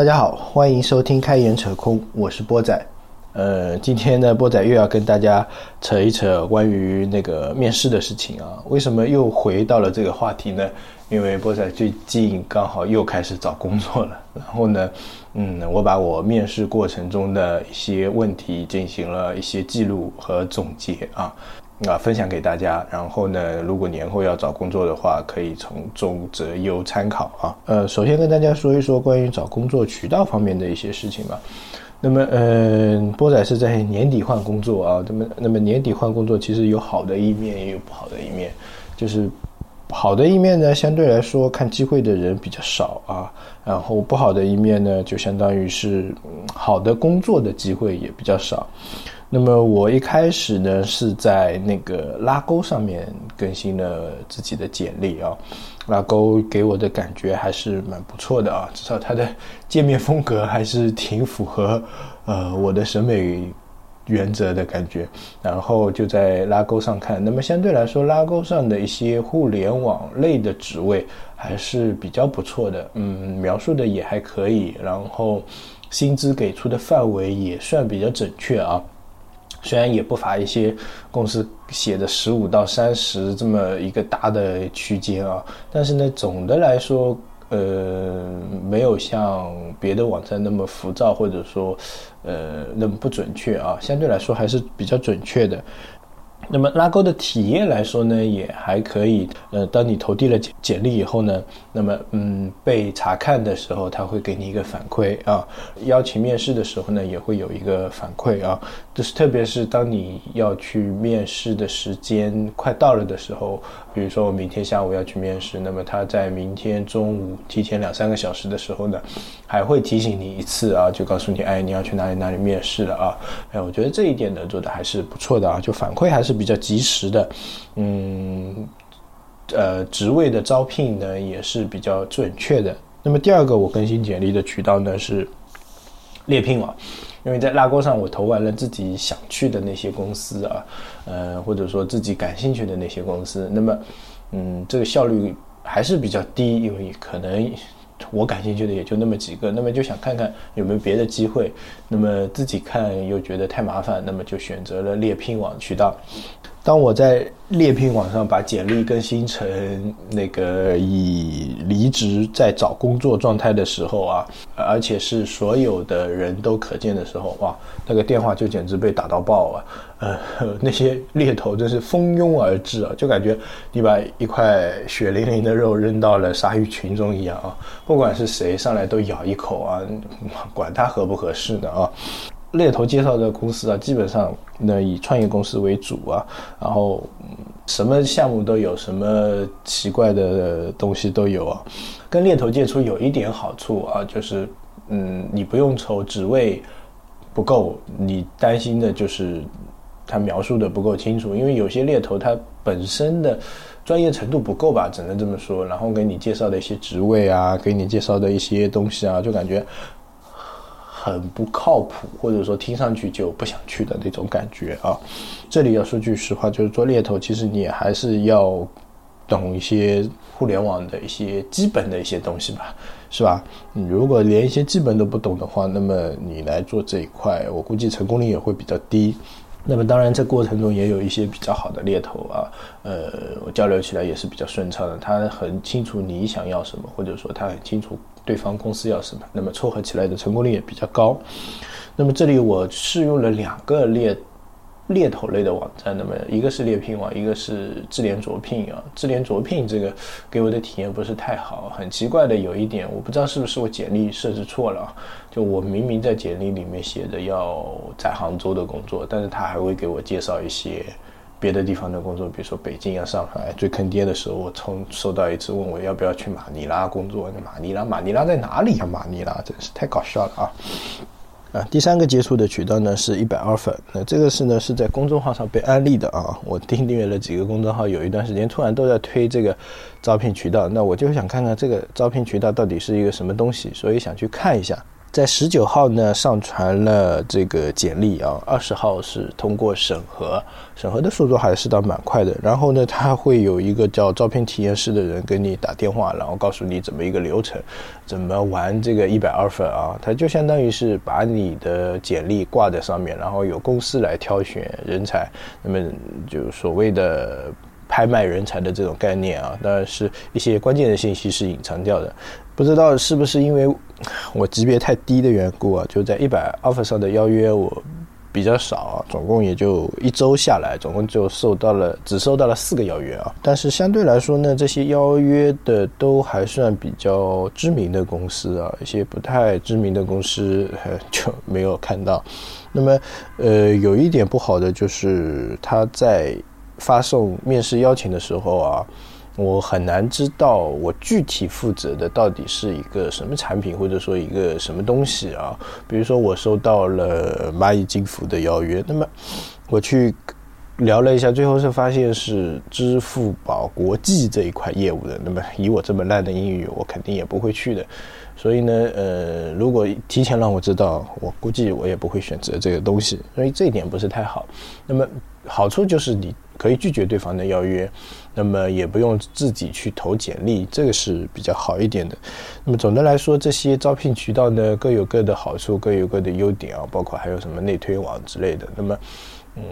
大家好，欢迎收听开言扯空，我是波仔。呃，今天呢，波仔又要跟大家扯一扯关于那个面试的事情啊。为什么又回到了这个话题呢？因为波仔最近刚好又开始找工作了，然后呢，嗯，我把我面试过程中的一些问题进行了一些记录和总结啊。啊，分享给大家。然后呢，如果年后要找工作的话，可以从中择优参考啊。呃，首先跟大家说一说关于找工作渠道方面的一些事情吧。那么，嗯，波仔是在年底换工作啊。那么，那么年底换工作其实有好的一面，也有不好的一面。就是好的一面呢，相对来说看机会的人比较少啊。然后不好的一面呢，就相当于是好的工作的机会也比较少。那么我一开始呢是在那个拉钩上面更新了自己的简历啊，拉钩给我的感觉还是蛮不错的啊，至少它的界面风格还是挺符合呃我的审美原则的感觉。然后就在拉钩上看，那么相对来说拉钩上的一些互联网类的职位还是比较不错的，嗯，描述的也还可以，然后薪资给出的范围也算比较准确啊。虽然也不乏一些公司写的十五到三十这么一个大的区间啊，但是呢，总的来说，呃，没有像别的网站那么浮躁，或者说，呃，那么不准确啊，相对来说还是比较准确的。那么拉钩的体验来说呢，也还可以。呃，当你投递了简简历以后呢，那么嗯，被查看的时候，他会给你一个反馈啊。邀请面试的时候呢，也会有一个反馈啊。就是特别是当你要去面试的时间快到了的时候，比如说我明天下午要去面试，那么他在明天中午提前两三个小时的时候呢，还会提醒你一次啊，就告诉你，哎，你要去哪里哪里面试了啊。哎，我觉得这一点呢做的还是不错的啊，就反馈还是。比较及时的，嗯，呃，职位的招聘呢也是比较准确的。那么第二个我更新简历的渠道呢是猎聘网，因为在拉钩上我投完了自己想去的那些公司啊，呃，或者说自己感兴趣的那些公司，那么，嗯，这个效率还是比较低，因为可能。我感兴趣的也就那么几个，那么就想看看有没有别的机会，那么自己看又觉得太麻烦，那么就选择了猎聘网渠道。当我在猎聘网上把简历更新成那个以离职在找工作状态的时候啊，而且是所有的人都可见的时候，哇，那个电话就简直被打到爆啊！呃，那些猎头真是蜂拥而至啊，就感觉你把一块血淋淋的肉扔到了鲨鱼群中一样啊！不管是谁上来都咬一口啊，管他合不合适的啊！猎头介绍的公司啊，基本上那以创业公司为主啊，然后什么项目都有，什么奇怪的东西都有啊。跟猎头接触有一点好处啊，就是嗯，你不用愁职位不够，你担心的就是他描述的不够清楚，因为有些猎头他本身的专业程度不够吧，只能这么说。然后给你介绍的一些职位啊，给你介绍的一些东西啊，就感觉。很不靠谱，或者说听上去就不想去的那种感觉啊。这里要说句实话，就是做猎头，其实你还是要懂一些互联网的一些基本的一些东西吧，是吧？你如果连一些基本都不懂的话，那么你来做这一块，我估计成功率也会比较低。那么当然，这过程中也有一些比较好的猎头啊，呃，我交流起来也是比较顺畅的。他很清楚你想要什么，或者说他很清楚对方公司要什么，那么撮合起来的成功率也比较高。那么这里我试用了两个猎。猎头类的网站，那么一个是猎聘网，一个是智联卓聘啊。智联卓聘这个给我的体验不是太好，很奇怪的有一点，我不知道是不是我简历设置错了。就我明明在简历里面写着要在杭州的工作，但是他还会给我介绍一些别的地方的工作，比如说北京啊、上海。最坑爹的时候，我从收到一次问我要不要去马尼拉工作，马尼拉，马尼拉在哪里啊？马尼拉真是太搞笑了啊！啊，第三个接触的渠道呢是一百二粉，那这个是呢是在公众号上被安利的啊，我订阅了几个公众号，有一段时间突然都在推这个招聘渠道，那我就想看看这个招聘渠道到底是一个什么东西，所以想去看一下。在十九号呢上传了这个简历啊，二十号是通过审核，审核的速度还是倒蛮快的。然后呢，他会有一个叫招聘体验师的人给你打电话，然后告诉你怎么一个流程，怎么玩这个一百二分啊。他就相当于是把你的简历挂在上面，然后有公司来挑选人才，那么就所谓的。拍卖人才的这种概念啊，当然是一些关键的信息是隐藏掉的。不知道是不是因为 我级别太低的缘故啊？就在一百 offer 上的邀约我比较少啊，总共也就一周下来，总共就收到了只收到了四个邀约啊。但是相对来说呢，这些邀约的都还算比较知名的公司啊，一些不太知名的公司 就没有看到。那么呃，有一点不好的就是他在。发送面试邀请的时候啊，我很难知道我具体负责的到底是一个什么产品，或者说一个什么东西啊。比如说我收到了蚂蚁金服的邀约，那么我去聊了一下，最后是发现是支付宝国际这一块业务的。那么以我这么烂的英语，我肯定也不会去的。所以呢，呃，如果提前让我知道，我估计我也不会选择这个东西。所以这一点不是太好。那么好处就是你。可以拒绝对方的邀约，那么也不用自己去投简历，这个是比较好一点的。那么总的来说，这些招聘渠道呢各有各的好处，各有各的优点啊，包括还有什么内推网之类的。那么。嗯，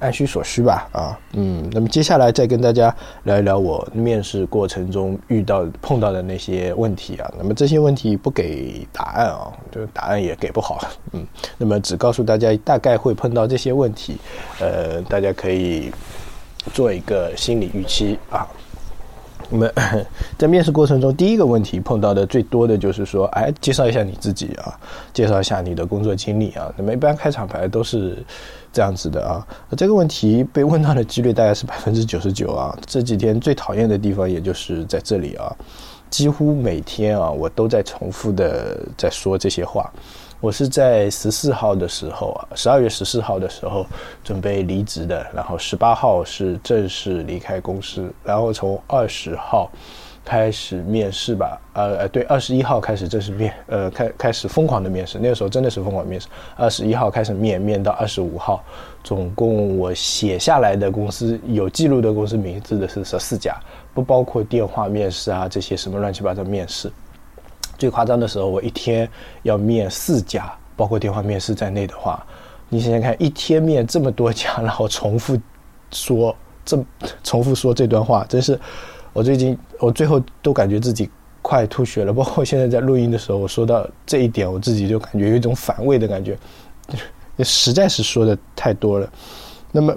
按需所需吧，啊，嗯，那么接下来再跟大家聊一聊我面试过程中遇到碰到的那些问题啊。那么这些问题不给答案啊，就答案也给不好，嗯，那么只告诉大家大概会碰到这些问题，呃，大家可以做一个心理预期啊。那么 在面试过程中，第一个问题碰到的最多的就是说，哎，介绍一下你自己啊，介绍一下你的工作经历啊。那么一般开场白都是这样子的啊。这个问题被问到的几率大概是百分之九十九啊。这几天最讨厌的地方也就是在这里啊，几乎每天啊，我都在重复的在说这些话。我是在十四号的时候啊，十二月十四号的时候准备离职的，然后十八号是正式离开公司，然后从二十号开始面试吧，呃呃，对，二十一号开始正式面，呃，开开始疯狂的面试，那个时候真的是疯狂面试，二十一号开始面，面到二十五号，总共我写下来的公司有记录的公司名字的是十四家，不包括电话面试啊这些什么乱七八糟面试。最夸张的时候，我一天要面四家，包括电话面试在内的话，你想想看，一天面这么多家，然后重复说这重复说这段话，真是我最近我最后都感觉自己快吐血了。包括现在在录音的时候，我说到这一点，我自己就感觉有一种反胃的感觉，实在是说的太多了。那么。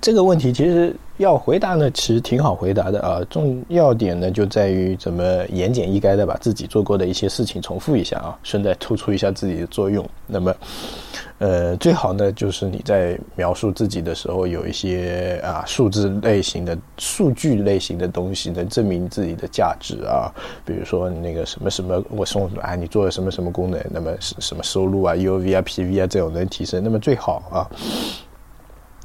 这个问题其实要回答呢，其实挺好回答的啊。重要点呢就在于怎么言简意赅的把自己做过的一些事情重复一下啊，顺带突出一下自己的作用。那么，呃，最好呢就是你在描述自己的时候有一些啊数字类型的、数据类型的东西，能证明自己的价值啊。比如说那个什么什么，我送啊，你做了什么什么功能，那么什么收入啊、UV 啊、PV 啊这种能提升，那么最好啊。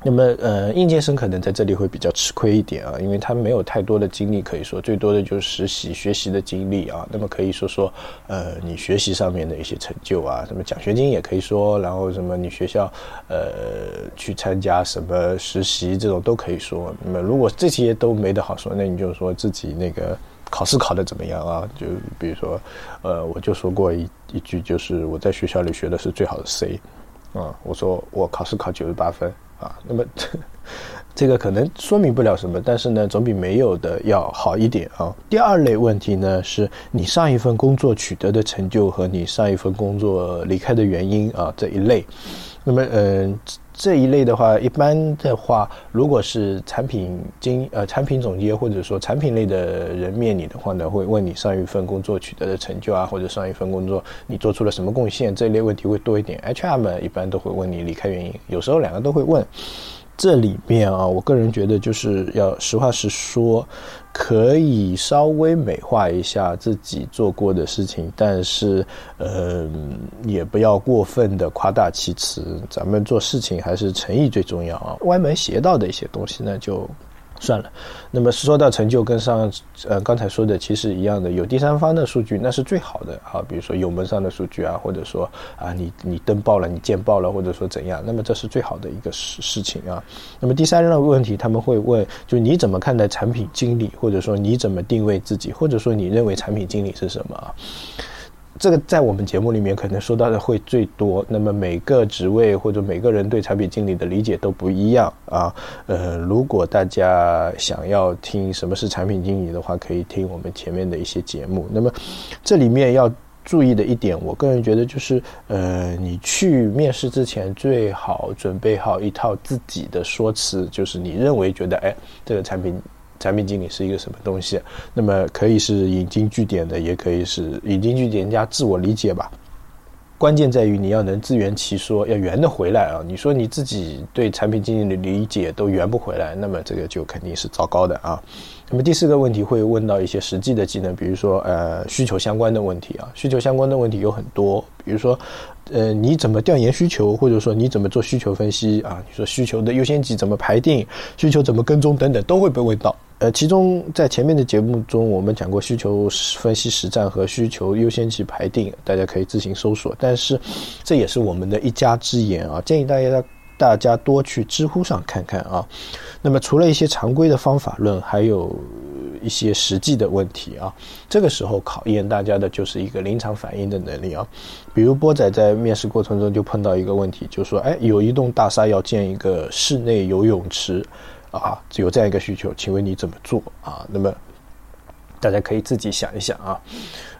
那么，呃，应届生可能在这里会比较吃亏一点啊，因为他没有太多的经历可以说，最多的就是实习、学习的经历啊。那么可以说说，呃，你学习上面的一些成就啊，什么奖学金也可以说，然后什么你学校，呃，去参加什么实习这种都可以说。那么如果这些都没得好说，那你就说自己那个考试考的怎么样啊？就比如说，呃，我就说过一一句，就是我在学校里学的是最好的 C，啊，我说我考试考九十八分。啊，那么这个可能说明不了什么，但是呢，总比没有的要好一点啊。第二类问题呢，是你上一份工作取得的成就和你上一份工作离开的原因啊这一类。那么，嗯。这一类的话，一般的话，如果是产品经呃产品总监或者说产品类的人面你的话呢，会问你上一份工作取得的成就啊，或者上一份工作你做出了什么贡献，这一类问题会多一点。HR 们一般都会问你离开原因，有时候两个都会问。这里面啊，我个人觉得就是要实话实说，可以稍微美化一下自己做过的事情，但是呃，也不要过分的夸大其词。咱们做事情还是诚意最重要啊。歪门邪道的一些东西呢，就算了，那么说到成就，跟上呃刚才说的其实一样的，有第三方的数据那是最好的啊，比如说有门上的数据啊，或者说啊你你登报了，你见报了，或者说怎样，那么这是最好的一个事事情啊。那么第三个问题他们会问，就你怎么看待产品经理，或者说你怎么定位自己，或者说你认为产品经理是什么？这个在我们节目里面可能说到的会最多。那么每个职位或者每个人对产品经理的理解都不一样啊。呃，如果大家想要听什么是产品经理的话，可以听我们前面的一些节目。那么这里面要注意的一点，我个人觉得就是，呃，你去面试之前最好准备好一套自己的说辞，就是你认为觉得，哎，这个产品。产品经理是一个什么东西？那么可以是引经据典的，也可以是引经据典加自我理解吧。关键在于你要能自圆其说，要圆得回来啊！你说你自己对产品经理的理解都圆不回来，那么这个就肯定是糟糕的啊。那么第四个问题会问到一些实际的技能，比如说呃需求相关的问题啊。需求相关的问题有很多，比如说呃你怎么调研需求，或者说你怎么做需求分析啊？你说需求的优先级怎么排定，需求怎么跟踪等等，都会被问到。呃，其中在前面的节目中，我们讲过需求分析实战和需求优先级排定，大家可以自行搜索。但是，这也是我们的一家之言啊，建议大家大家多去知乎上看看啊。那么，除了一些常规的方法论，还有一些实际的问题啊。这个时候考验大家的就是一个临场反应的能力啊。比如波仔在面试过程中就碰到一个问题，就说：“哎，有一栋大厦要建一个室内游泳池。”啊，有这样一个需求，请问你怎么做啊？那么大家可以自己想一想啊。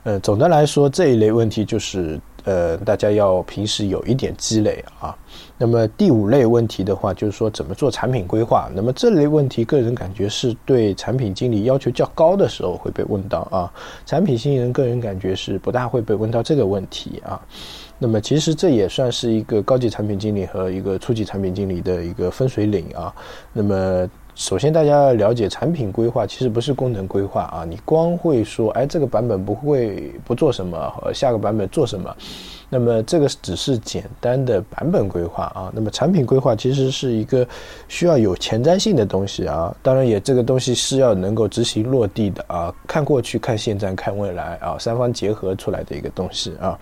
呃，总的来说，这一类问题就是呃，大家要平时有一点积累啊。那么第五类问题的话，就是说怎么做产品规划。那么这类问题，个人感觉是对产品经理要求较高的时候会被问到啊。产品新人个人感觉是不大会被问到这个问题啊。那么其实这也算是一个高级产品经理和一个初级产品经理的一个分水岭啊。那么首先大家要了解，产品规划其实不是功能规划啊。你光会说，哎，这个版本不会不做什么，下个版本做什么。那么这个只是简单的版本规划啊，那么产品规划其实是一个需要有前瞻性的东西啊，当然也这个东西是要能够执行落地的啊，看过去、看现在、看未来啊，三方结合出来的一个东西啊，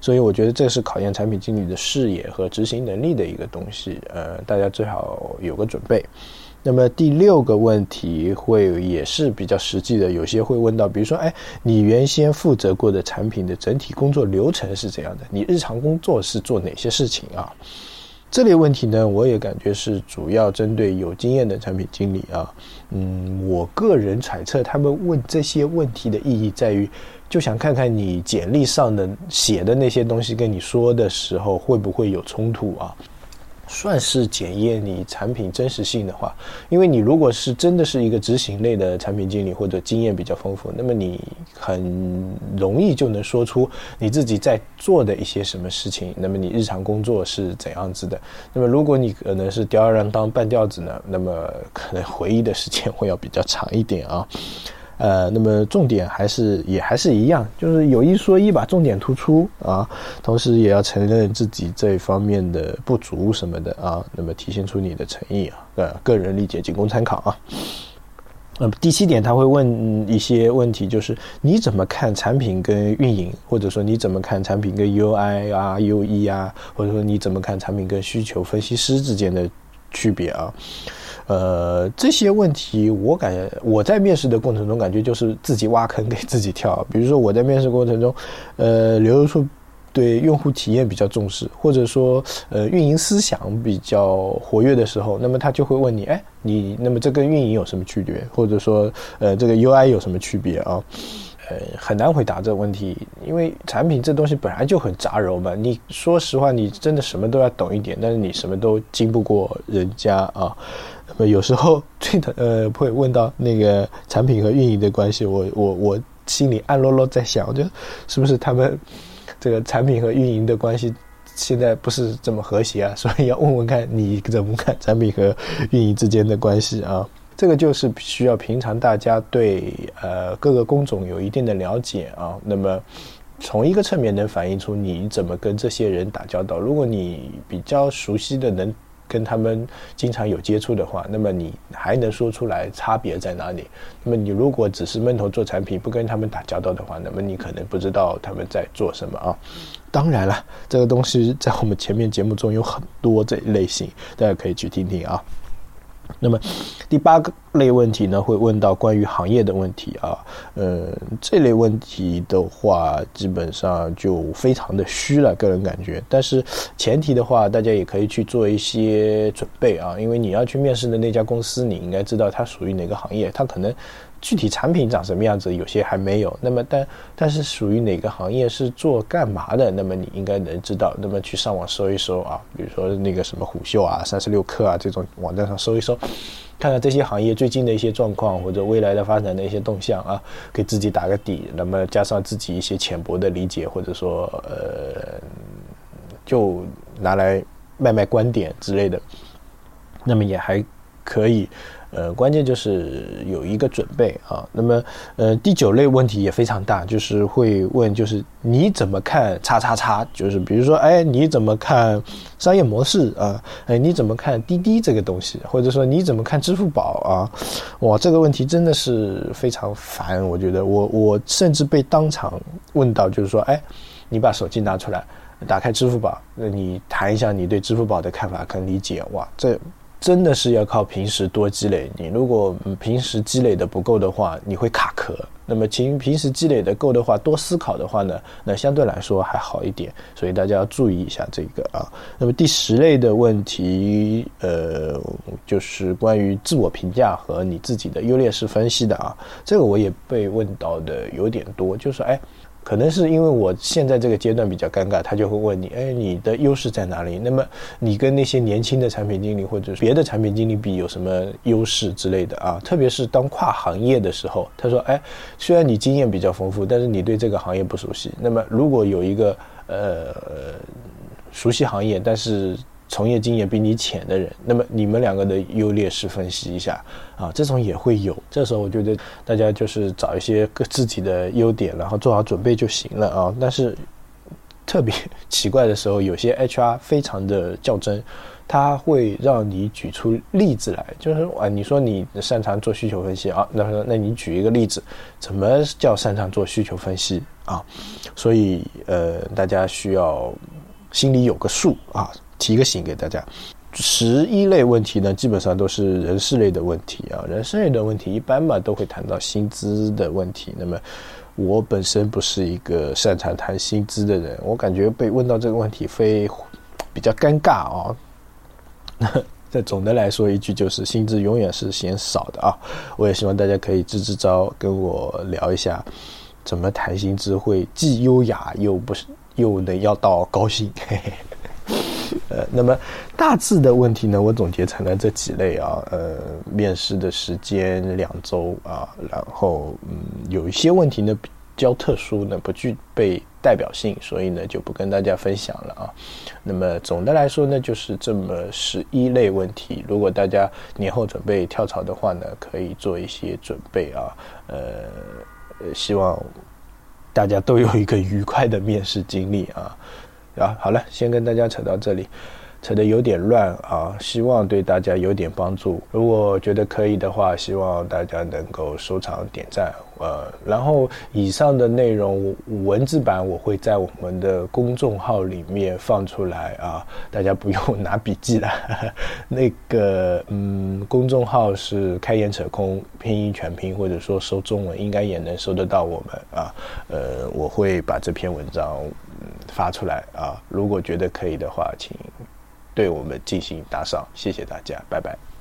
所以我觉得这是考验产品经理的视野和执行能力的一个东西，呃，大家最好有个准备。那么第六个问题会也是比较实际的，有些会问到，比如说，哎，你原先负责过的产品的整体工作流程是怎样的？你日常工作是做哪些事情啊？这类问题呢，我也感觉是主要针对有经验的产品经理啊。嗯，我个人揣测，他们问这些问题的意义在于，就想看看你简历上的写的那些东西跟你说的时候会不会有冲突啊？算是检验你产品真实性的话，因为你如果是真的是一个执行类的产品经理或者经验比较丰富，那么你很容易就能说出你自己在做的一些什么事情，那么你日常工作是怎样子的。那么如果你可能是吊儿郎当半吊子呢，那么可能回忆的时间会要比较长一点啊。呃，那么重点还是也还是一样，就是有一说一，吧重点突出啊，同时也要承认自己这方面的不足什么的啊，那么体现出你的诚意啊，呃，个人理解仅供参考啊。那么第七点，他会问一些问题，就是你怎么看产品跟运营，或者说你怎么看产品跟 UI 啊、UE 啊，或者说你怎么看产品跟需求分析师之间的区别啊？呃，这些问题我感我在面试的过程中感觉就是自己挖坑给自己跳。比如说我在面试过程中，呃，刘如树对用户体验比较重视，或者说呃运营思想比较活跃的时候，那么他就会问你，哎，你那么这跟运营有什么区别？或者说呃这个 UI 有什么区别啊？呃，很难回答这个问题，因为产品这东西本来就很杂糅嘛。你说实话，你真的什么都要懂一点，但是你什么都经不过人家啊。那有时候最的呃会问到那个产品和运营的关系，我我我心里暗落落在想，我觉得是不是他们这个产品和运营的关系现在不是这么和谐啊？所以要问问看你怎么看产品和运营之间的关系啊？这个就是需要平常大家对呃各个工种有一定的了解啊。那么从一个侧面能反映出你怎么跟这些人打交道。如果你比较熟悉的能。跟他们经常有接触的话，那么你还能说出来差别在哪里？那么你如果只是闷头做产品，不跟他们打交道的话，那么你可能不知道他们在做什么啊。当然了，这个东西在我们前面节目中有很多这一类型，大家可以去听听啊。那么第八个类问题呢，会问到关于行业的问题啊，嗯，这类问题的话，基本上就非常的虚了，个人感觉。但是前提的话，大家也可以去做一些准备啊，因为你要去面试的那家公司，你应该知道它属于哪个行业，它可能。具体产品长什么样子，有些还没有。那么，但但是属于哪个行业是做干嘛的？那么你应该能知道。那么去上网搜一搜啊，比如说那个什么虎嗅啊、三十六氪啊这种网站上搜一搜，看看这些行业最近的一些状况或者未来的发展的一些动向啊，给自己打个底。那么加上自己一些浅薄的理解，或者说呃，就拿来卖卖观点之类的，那么也还可以。呃，关键就是有一个准备啊。那么，呃，第九类问题也非常大，就是会问，就是你怎么看叉叉叉？就是比如说，哎，你怎么看商业模式啊？哎，你怎么看滴滴这个东西？或者说你怎么看支付宝啊？哇，这个问题真的是非常烦。我觉得，我我甚至被当场问到，就是说，哎，你把手机拿出来，打开支付宝，那你谈一下你对支付宝的看法跟理解。哇，这。真的是要靠平时多积累。你如果平时积累的不够的话，你会卡壳。那么，平平时积累的够的话，多思考的话呢，那相对来说还好一点。所以大家要注意一下这个啊。那么第十类的问题，呃，就是关于自我评价和你自己的优劣势分析的啊。这个我也被问到的有点多，就是哎。可能是因为我现在这个阶段比较尴尬，他就会问你，哎，你的优势在哪里？那么你跟那些年轻的产品经理或者别的产品经理比有什么优势之类的啊？特别是当跨行业的时候，他说，哎，虽然你经验比较丰富，但是你对这个行业不熟悉。那么如果有一个呃熟悉行业，但是从业经验比你浅的人，那么你们两个的优劣势分析一下啊，这种也会有。这时候我觉得大家就是找一些各自己的优点，然后做好准备就行了啊。但是特别奇怪的时候，有些 HR 非常的较真，他会让你举出例子来，就是啊，你说你擅长做需求分析啊，那说那你举一个例子，怎么叫擅长做需求分析啊？所以呃，大家需要心里有个数啊。提个醒给大家，十一类问题呢，基本上都是人事类的问题啊。人事类的问题一般嘛，都会谈到薪资的问题。那么我本身不是一个擅长谈薪资的人，我感觉被问到这个问题非比较尴尬啊。这总的来说一句就是，薪资永远是嫌少的啊。我也希望大家可以支支招，跟我聊一下怎么谈薪资会既优雅又不是又能要到高薪。嘿嘿 呃，那么大致的问题呢，我总结成了这几类啊。呃，面试的时间两周啊，然后嗯，有一些问题呢比较特殊呢，不具备代表性，所以呢就不跟大家分享了啊。那么总的来说呢，就是这么十一类问题。如果大家年后准备跳槽的话呢，可以做一些准备啊。呃，希望大家都有一个愉快的面试经历啊。啊，好了，先跟大家扯到这里，扯得有点乱啊，希望对大家有点帮助。如果觉得可以的话，希望大家能够收藏点赞。呃，然后以上的内容文字版我会在我们的公众号里面放出来啊，大家不用拿笔记了。那个，嗯，公众号是开眼扯空拼音全拼，或者说搜中文应该也能搜得到我们啊。呃，我会把这篇文章。发出来啊！如果觉得可以的话，请对我们进行打赏，谢谢大家，拜拜。